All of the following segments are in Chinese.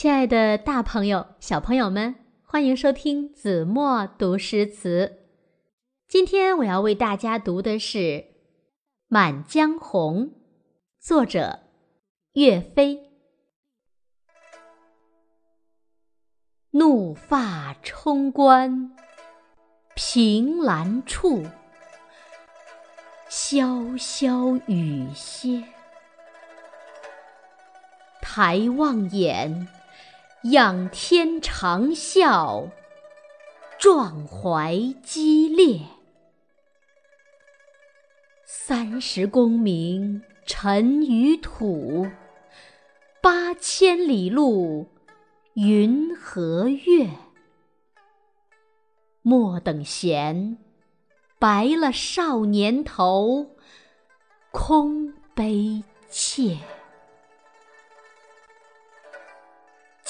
亲爱的，大朋友、小朋友们，欢迎收听子墨读诗词。今天我要为大家读的是《满江红》，作者岳飞。怒发冲冠，凭栏处，潇潇雨歇。抬望眼。仰天长啸，壮怀激烈。三十功名尘与土，八千里路云和月。莫等闲，白了少年头，空悲切。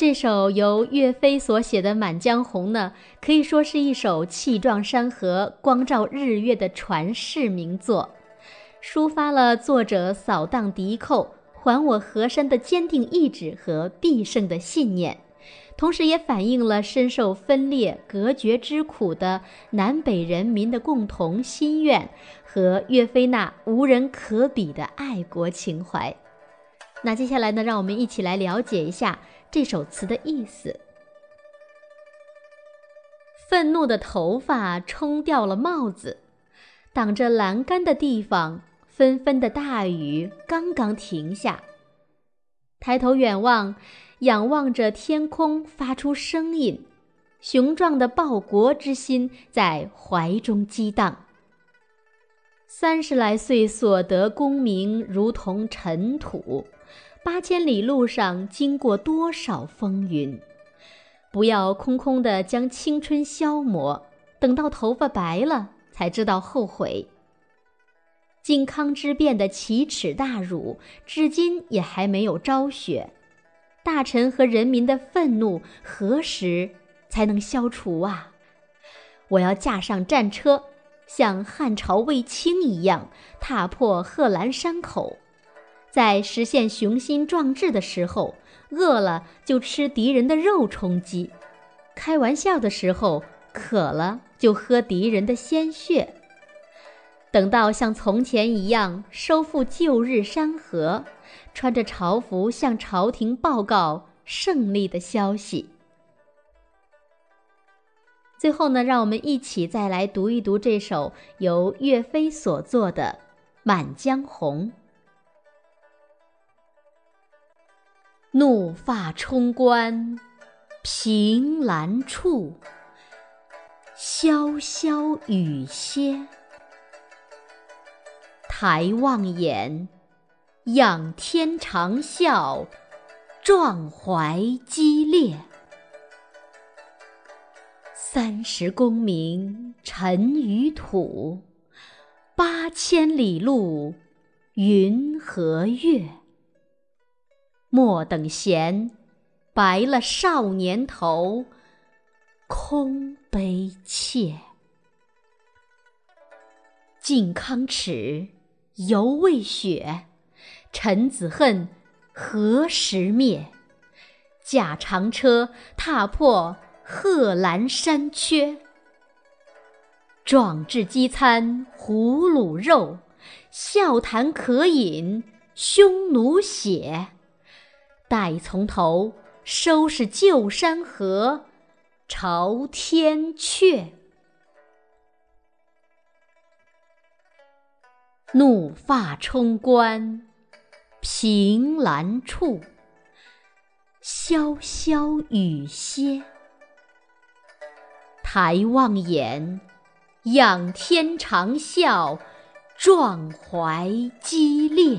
这首由岳飞所写的《满江红》呢，可以说是一首气壮山河、光照日月的传世名作，抒发了作者扫荡敌寇、还我河山的坚定意志和必胜的信念，同时也反映了深受分裂隔绝之苦的南北人民的共同心愿和岳飞那无人可比的爱国情怀。那接下来呢，让我们一起来了解一下。这首词的意思：愤怒的头发冲掉了帽子，挡着栏杆的地方，纷纷的大雨刚刚停下。抬头远望，仰望着天空，发出声音，雄壮的报国之心在怀中激荡。三十来岁所得功名，如同尘土。八千里路上经过多少风云，不要空空的将青春消磨，等到头发白了才知道后悔。靖康之变的奇耻大辱，至今也还没有昭雪，大臣和人民的愤怒何时才能消除啊？我要驾上战车，像汉朝卫青一样，踏破贺兰山口。在实现雄心壮志的时候，饿了就吃敌人的肉充饥；开玩笑的时候，渴了就喝敌人的鲜血。等到像从前一样收复旧日山河，穿着朝服向朝廷报告胜利的消息。最后呢，让我们一起再来读一读这首由岳飞所作的《满江红》。怒发冲冠，凭栏处，潇潇雨歇。抬望眼，仰天长啸，壮怀激烈。三十功名尘与土，八千里路云和月。莫等闲，白了少年头，空悲切。靖康耻，犹未雪。臣子恨，何时灭？驾长车，踏破贺兰山缺。壮志饥餐胡虏肉，笑谈渴饮匈奴血。待从头，收拾旧山河，朝天阙。怒发冲冠，凭栏处，潇潇雨歇。抬望眼，仰天长啸，壮怀激烈。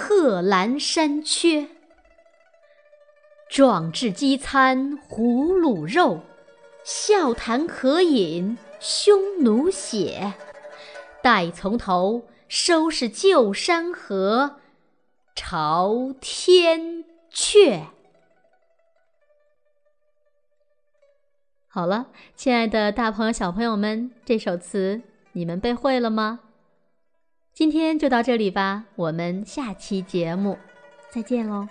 贺兰山缺。壮志饥餐胡虏肉，笑谈渴饮匈奴血。待从头收拾旧山河，朝天阙。好了，亲爱的大朋友、小朋友们，这首词你们背会了吗？今天就到这里吧，我们下期节目再见喽。